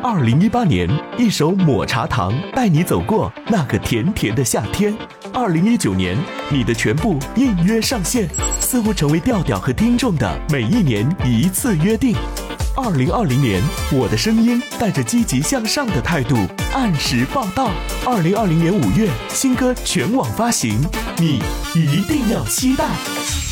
二零一八年，一首抹茶糖带你走过那个甜甜的夏天。二零一九年，你的全部应约上线，似乎成为调调和听众的每一年一次约定。二零二零年，我的声音带着积极向上的态度按时报道。二零二零年五月，新歌全网发行，你一定要期待。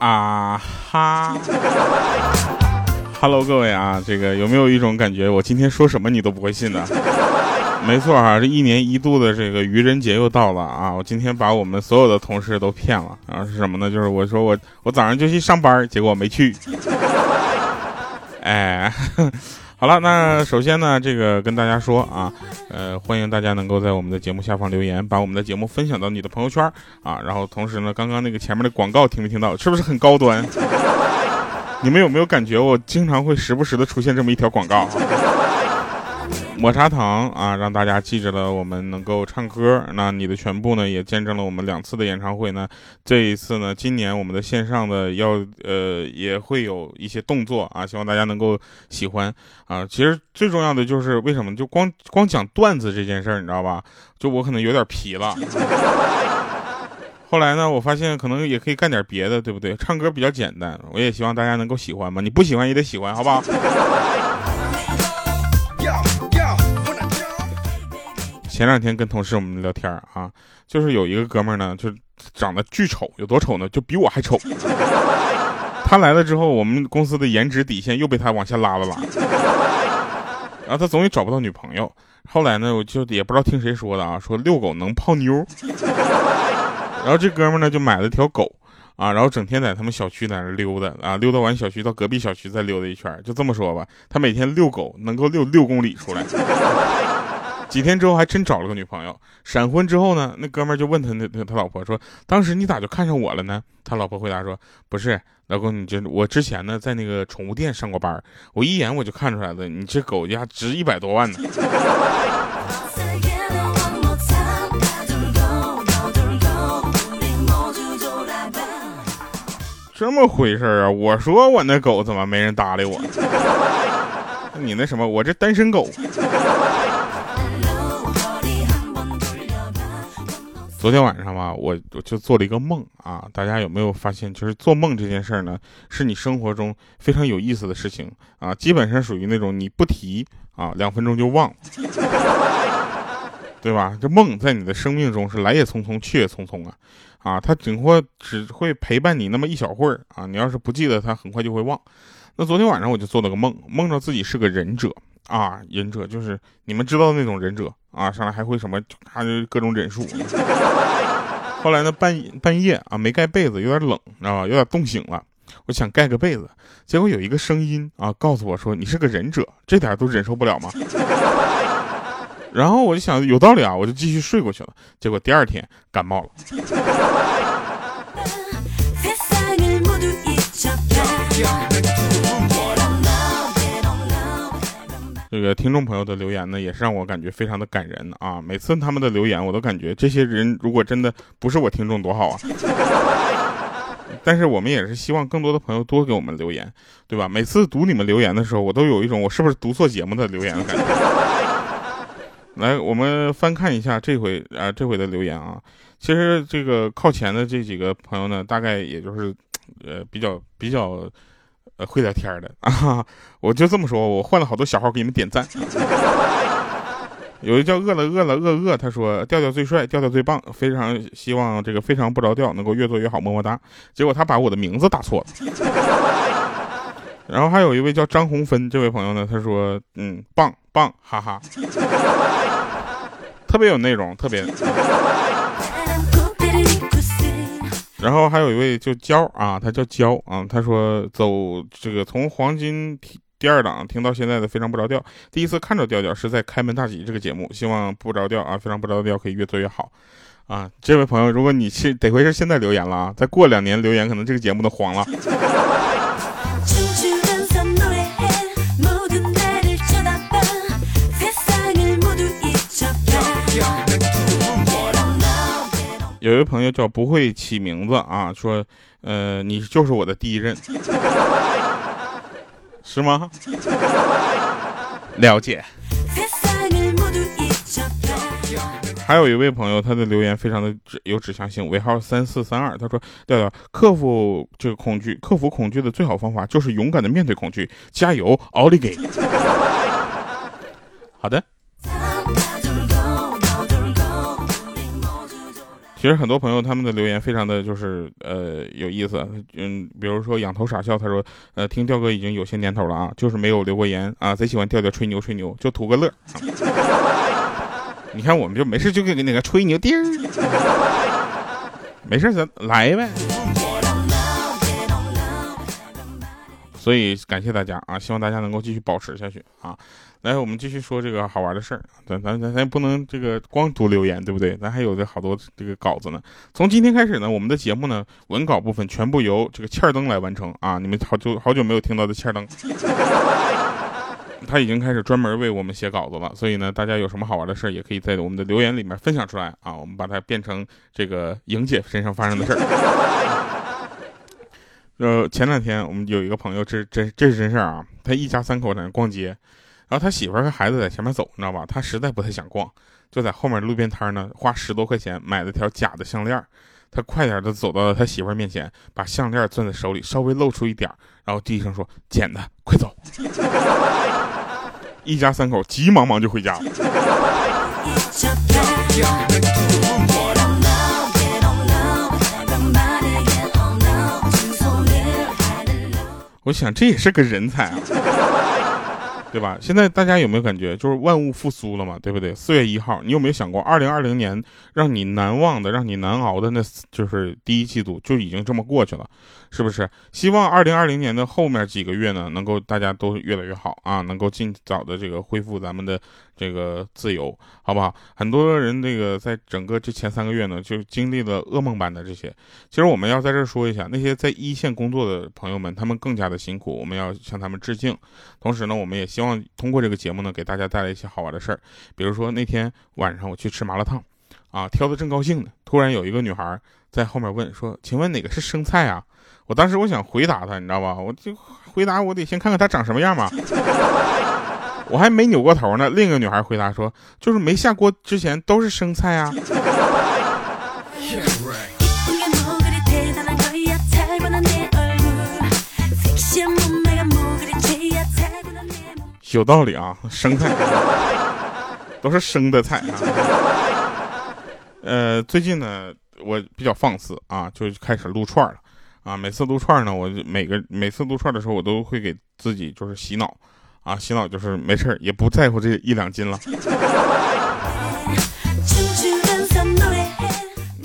啊哈，Hello，各位啊，这个有没有一种感觉，我今天说什么你都不会信的？没错啊，这一年一度的这个愚人节又到了啊！我今天把我们所有的同事都骗了然后！是什么呢？就是我说我我早上就去上班，结果没去。哎。好了，那首先呢，这个跟大家说啊，呃，欢迎大家能够在我们的节目下方留言，把我们的节目分享到你的朋友圈啊。然后同时呢，刚刚那个前面的广告听没听到？是不是很高端？你们有没有感觉我经常会时不时的出现这么一条广告？抹茶糖啊，让大家记着了我们能够唱歌。那你的全部呢，也见证了我们两次的演唱会呢。这一次呢，今年我们的线上的要呃也会有一些动作啊，希望大家能够喜欢啊。其实最重要的就是为什么？就光光讲段子这件事儿，你知道吧？就我可能有点皮了。后来呢，我发现可能也可以干点别的，对不对？唱歌比较简单，我也希望大家能够喜欢嘛。你不喜欢也得喜欢，好不好？前两天跟同事我们聊天啊，就是有一个哥们儿呢，就长得巨丑，有多丑呢？就比我还丑。他来了之后，我们公司的颜值底线又被他往下拉了拉。然后他总也找不到女朋友。后来呢，我就也不知道听谁说的啊，说遛狗能泡妞。然后这哥们儿呢就买了条狗啊，然后整天在他们小区在那溜达啊，溜达完小区到隔壁小区再溜达一圈。就这么说吧，他每天遛狗能够遛六公里出来。几天之后还真找了个女朋友，闪婚之后呢，那哥们儿就问他那他老婆说：“当时你咋就看上我了呢？”他老婆回答说：“不是，老公，你这我之前呢在那个宠物店上过班，我一眼我就看出来了，你这狗家值一百多万呢。” 这么回事啊？我说我那狗怎么没人搭理我？你那什么，我这单身狗。昨天晚上吧，我我就做了一个梦啊！大家有没有发现，就是做梦这件事儿呢，是你生活中非常有意思的事情啊！基本上属于那种你不提啊，两分钟就忘，对吧？这梦在你的生命中是来也匆匆，去也匆匆啊！啊，它只会只会陪伴你那么一小会儿啊！你要是不记得，它很快就会忘。那昨天晚上我就做了个梦，梦着自己是个忍者。啊，忍者就是你们知道的那种忍者啊，上来还会什么，他就各种忍术。后来呢，半半夜啊，没盖被子，有点冷，知道吧？有点冻醒了，我想盖个被子，结果有一个声音啊，告诉我说你是个忍者，这点都忍受不了吗？然后我就想有道理啊，我就继续睡过去了。结果第二天感冒了。这个听众朋友的留言呢，也是让我感觉非常的感人啊！每次他们的留言，我都感觉这些人如果真的不是我听众多好啊！但是我们也是希望更多的朋友多给我们留言，对吧？每次读你们留言的时候，我都有一种我是不是读错节目的留言的感觉。来，我们翻看一下这回啊这回的留言啊，其实这个靠前的这几个朋友呢，大概也就是呃比较比较。会聊天的啊，我就这么说，我换了好多小号给你们点赞。有一叫饿了饿了饿饿，他说调调最帅，调调最棒，非常希望这个非常不着调能够越做越好，么么哒。结果他把我的名字打错了。然后还有一位叫张红芬这位朋友呢，他说嗯棒棒哈哈，特别有内容，特别。然后还有一位就娇啊，他叫娇啊，他说走这个从黄金第二档听到现在的非常不着调，第一次看着调调是在开门大吉这个节目，希望不着调啊，非常不着调可以越做越好啊。这位朋友，如果你是得亏是现在留言了啊，再过两年留言，可能这个节目都黄了。有一位朋友叫不会起名字啊，说，呃，你就是我的第一任，是吗？了解。还有一位朋友，他的留言非常的指有指向性，尾号三四三二，他说：调调，克服这个恐惧，克服恐惧的最好方法就是勇敢的面对恐惧，加油，奥利给。好的。其实很多朋友他们的留言非常的就是呃有意思，嗯，比如说仰头傻笑，他说，呃，听调哥已经有些年头了啊，就是没有留过言啊，贼喜欢调调吹牛吹牛，就图个乐。你看我们就没事就给那个吹牛丁儿，没事咱来呗。所以感谢大家啊，希望大家能够继续保持下去啊。来，我们继续说这个好玩的事儿。咱咱咱咱不能这个光读留言，对不对？咱还有这好多这个稿子呢。从今天开始呢，我们的节目呢，文稿部分全部由这个欠儿灯来完成啊。你们好久好久没有听到的欠儿灯，他已经开始专门为我们写稿子了。所以呢，大家有什么好玩的事儿，也可以在我们的留言里面分享出来啊。我们把它变成这个莹姐身上发生的事儿。呃，前两天我们有一个朋友，这这这是真事儿啊。他一家三口在那逛街，然后他媳妇儿和孩子在前面走，你知道吧？他实在不太想逛，就在后面路边摊呢，花十多块钱买了条假的项链。他快点的走到了他媳妇儿面前，把项链攥在手里，稍微露出一点然后低声说：“捡的，快走！” 一家三口急忙忙就回家了。我想这也是个人才啊，对吧？现在大家有没有感觉，就是万物复苏了嘛，对不对？四月一号，你有没有想过，二零二零年让你难忘的、让你难熬的，那就是第一季度就已经这么过去了。是不是希望二零二零年的后面几个月呢，能够大家都越来越好啊，能够尽早的这个恢复咱们的这个自由，好不好？很多人这个在整个这前三个月呢，就经历了噩梦般的这些。其实我们要在这说一下，那些在一线工作的朋友们，他们更加的辛苦，我们要向他们致敬。同时呢，我们也希望通过这个节目呢，给大家带来一些好玩的事儿。比如说那天晚上我去吃麻辣烫，啊，挑的正高兴呢，突然有一个女孩在后面问说：“请问哪个是生菜啊？”我当时我想回答她，你知道吧？我就回答，我得先看看她长什么样嘛。我还没扭过头呢，另一个女孩回答说：“就是没下锅之前都是生菜啊。”有道理啊，生菜都是生的菜啊。呃，最近呢，我比较放肆啊，就开始撸串了。啊，每次撸串呢，我每个每次撸串的时候，我都会给自己就是洗脑，啊，洗脑就是没事儿也不在乎这一两斤了。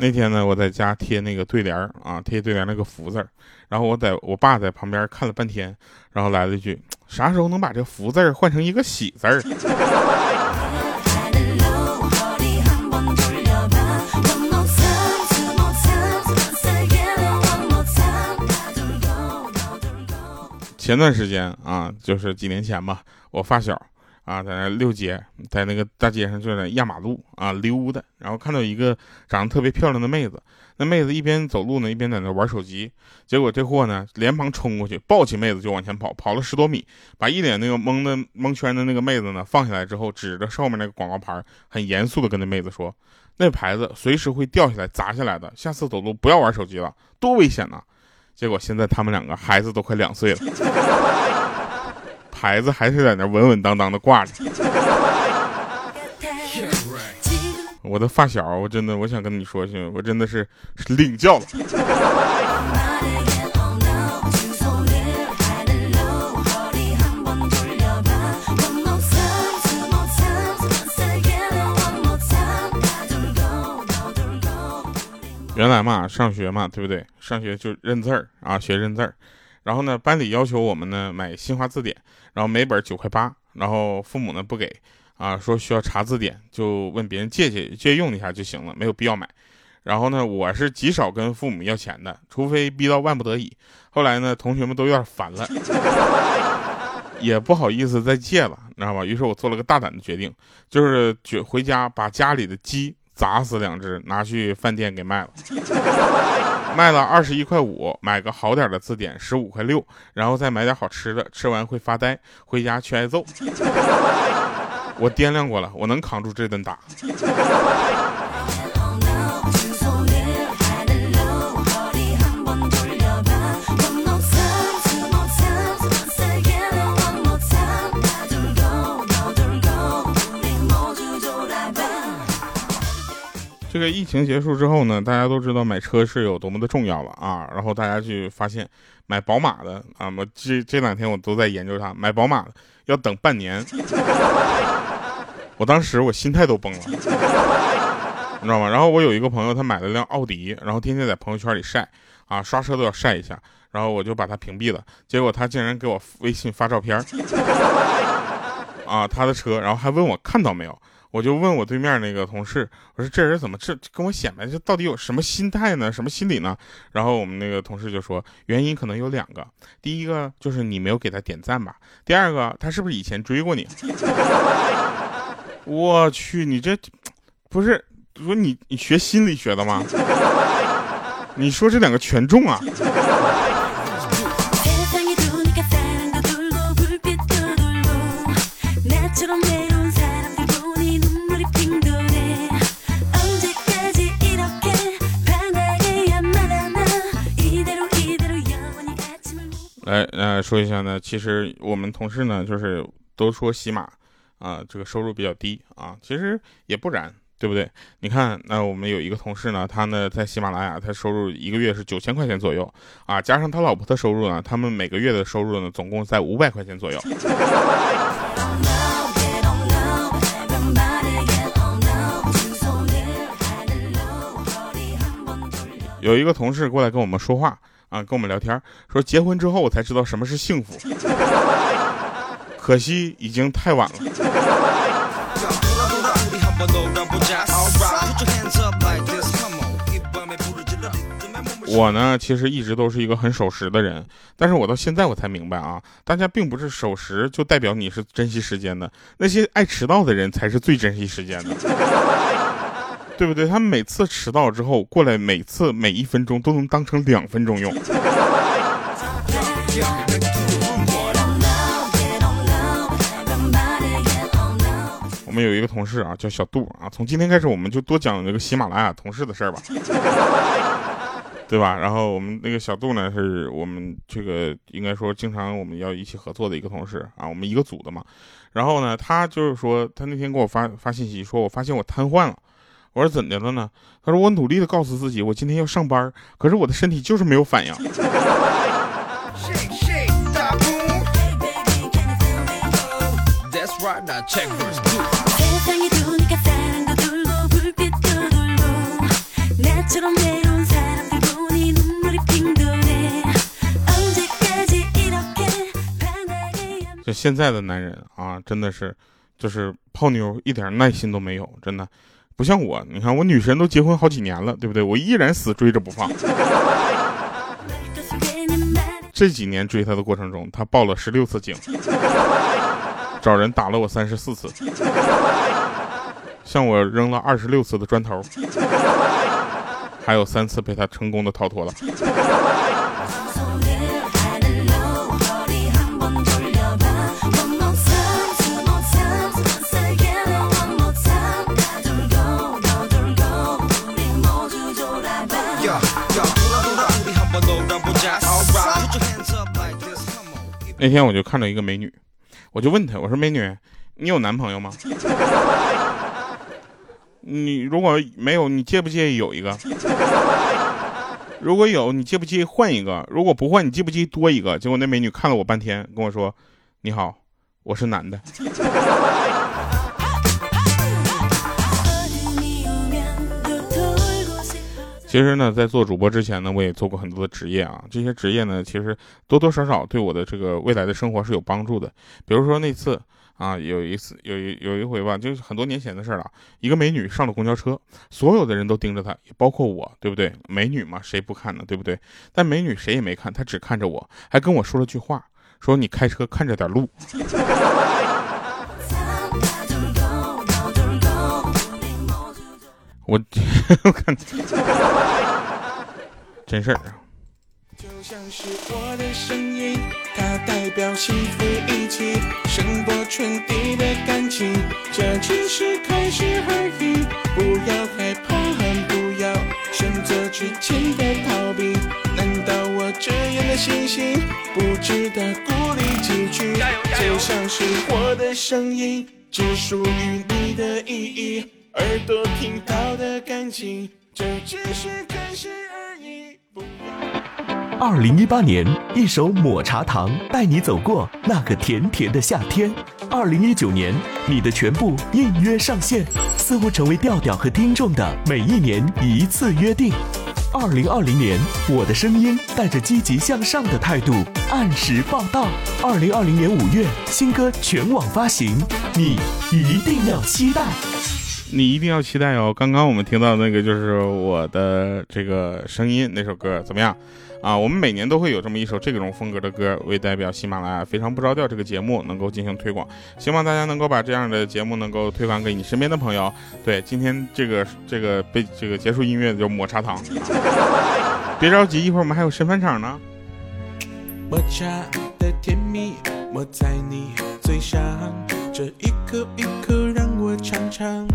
那天呢，我在家贴那个对联啊，贴对联那个福字然后我在我爸在旁边看了半天，然后来了一句：啥时候能把这福字换成一个喜字儿？前段时间啊，就是几年前吧，我发小啊在那溜街，在那个大街上就在压马路啊溜达，然后看到一个长得特别漂亮的妹子，那妹子一边走路呢，一边在那玩手机，结果这货呢连忙冲过去抱起妹子就往前跑，跑了十多米，把一脸那个蒙的蒙圈的那个妹子呢放下来之后，指着上面那个广告牌，很严肃的跟那妹子说：“那牌子随时会掉下来砸下来的，下次走路不要玩手机了，多危险呐！”结果现在他们两个孩子都快两岁了，牌子还是在那稳稳当当的挂着。我的发小，我真的我想跟你说兄弟，我真的是领教了。原来嘛，上学嘛，对不对？上学就认字儿啊，学认字儿。然后呢，班里要求我们呢买新华字典，然后每本九块八。然后父母呢不给啊，说需要查字典，就问别人借借借用一下就行了，没有必要买。然后呢，我是极少跟父母要钱的，除非逼到万不得已。后来呢，同学们都有点烦了，也不好意思再借了，你知道吧？于是我做了个大胆的决定，就是回家把家里的鸡。砸死两只，拿去饭店给卖了，卖了二十一块五，买个好点的字典十五块六，然后再买点好吃的，吃完会发呆，回家去挨揍。我掂量过了，我能扛住这顿打。这个疫情结束之后呢，大家都知道买车是有多么的重要了啊。然后大家去发现，买宝马的啊，我这这两天我都在研究它，买宝马的要等半年。我当时我心态都崩了，你知道吗？然后我有一个朋友，他买了辆奥迪，然后天天在朋友圈里晒啊，刷车都要晒一下，然后我就把他屏蔽了。结果他竟然给我微信发照片 啊，他的车，然后还问我看到没有。我就问我对面那个同事，我说这人怎么这跟我显摆，这到底有什么心态呢？什么心理呢？然后我们那个同事就说，原因可能有两个，第一个就是你没有给他点赞吧，第二个他是不是以前追过你？我去，你这不是说你你学心理学的吗？你说这两个全中啊？来，呃，说一下呢，其实我们同事呢，就是都说喜马，啊，这个收入比较低啊，其实也不然，对不对？你看，那我们有一个同事呢，他呢在喜马拉雅，他收入一个月是九千块钱左右，啊，加上他老婆的收入呢，他们每个月的收入呢，总共在五百块钱左右。有一个同事过来跟我们说话。啊，跟我们聊天说结婚之后我才知道什么是幸福，可惜已经太晚了。我呢，其实一直都是一个很守时的人，但是我到现在我才明白啊，大家并不是守时就代表你是珍惜时间的，那些爱迟到的人才是最珍惜时间的。对不对？他每次迟到之后过来，每次每一分钟都能当成两分钟用。我们有一个同事啊，叫小杜啊。从今天开始，我们就多讲这个喜马拉雅同事的事儿吧，对吧？然后我们那个小杜呢，是我们这个应该说经常我们要一起合作的一个同事啊，我们一个组的嘛。然后呢，他就是说，他那天给我发发信息，说我发现我瘫痪了。我说怎的了呢？他说我努力的告诉自己，我今天要上班，可是我的身体就是没有反应。就现在的男人啊，真的是，就是泡妞一点耐心都没有，真的。不像我，你看我女神都结婚好几年了，对不对？我依然死追着不放。这几年追她的过程中，她报了十六次警，找人打了我三十四次，向我扔了二十六次的砖头，还有三次被她成功的逃脱了。那天我就看到一个美女，我就问她，我说：“美女，你有男朋友吗？你如果没有，你介不介意有一个？如果有，你介不介意换一个？如果不换，你介不介意多一个？”结果那美女看了我半天，跟我说：“你好，我是男的。” 其实呢，在做主播之前呢，我也做过很多的职业啊。这些职业呢，其实多多少少对我的这个未来的生活是有帮助的。比如说那次啊，有一次有一有一回吧，就是很多年前的事了。一个美女上了公交车，所有的人都盯着她，包括我，对不对？美女嘛，谁不看呢？对不对？但美女谁也没看，她只看着我，还跟我说了句话，说你开车看着点路。我 我看真事儿啊。就像是我的声音，它代表幸福一起声波传递的感情。这只是开始而已，不要害怕，不要选择之前的逃避。难道我这样的心情不值得鼓励几句？就像是我的声音，只属于你的意义，耳朵听到的感情，这只是开始而已。不要。二零一八年，一首抹茶糖带你走过那个甜甜的夏天。二零一九年，你的全部应约上线，似乎成为调调和听众的每一年一次约定。二零二零年，我的声音带着积极向上的态度按时报道。二零二零年五月，新歌全网发行，你一定要期待。你一定要期待哦！刚刚我们听到那个就是我的这个声音那首歌怎么样啊？我们每年都会有这么一首这种风格的歌，为代表喜马拉雅非常不着调这个节目能够进行推广，希望大家能够把这样的节目能够推广给你身边的朋友。对，今天这个这个被这个结束音乐的就抹茶糖，别着急，一会儿我们还有神返场呢。抹茶的甜蜜抹在你嘴上，这一口一口让我尝尝。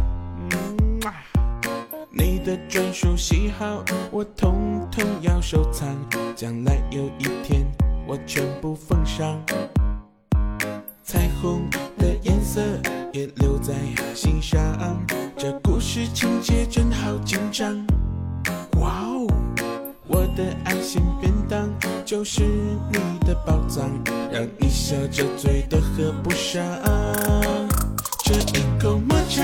你的专属喜好，我统统要收藏。将来有一天，我全部奉上。彩虹的颜色也留在心上，这故事情节真好紧张。哇哦，我的爱心便当就是你的宝藏，让你笑着嘴都合不上。这一口抹茶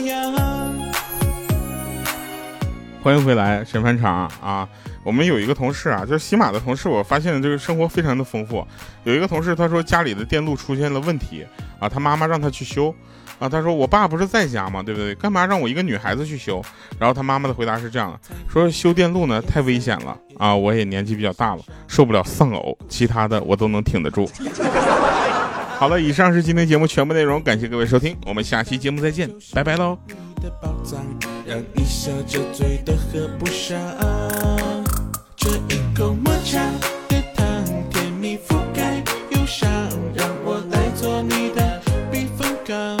欢迎回来，神返场啊！我们有一个同事啊，就是喜马的同事，我发现这个生活非常的丰富。有一个同事他说家里的电路出现了问题啊，他妈妈让他去修啊，他说我爸不是在家吗？对不对？干嘛让我一个女孩子去修？然后他妈妈的回答是这样的，说修电路呢太危险了啊，我也年纪比较大了，受不了丧偶，其他的我都能挺得住。好了，以上是今天节目全部内容，感谢各位收听，我们下期节目再见，拜拜喽。的宝藏，让你笑着醉的喝不上。这一口抹茶的糖，甜蜜覆盖忧伤，让我来做你的避风港。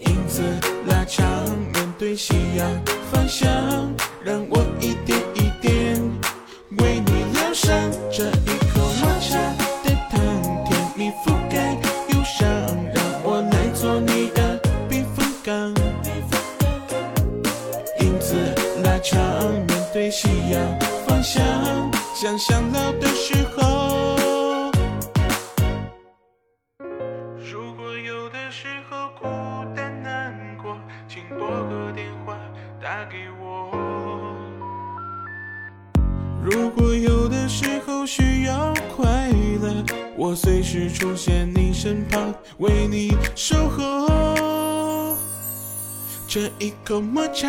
影子拉长，面对夕阳方向，让我想想，想象老的时候。如果有的时候孤单难过，请拨个电话打给我。如果有的时候需要快乐，我随时出现你身旁，为你守候。这一口抹茶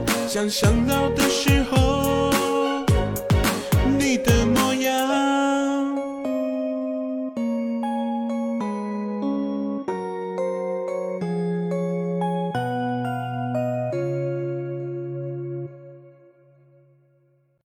想想到的时候。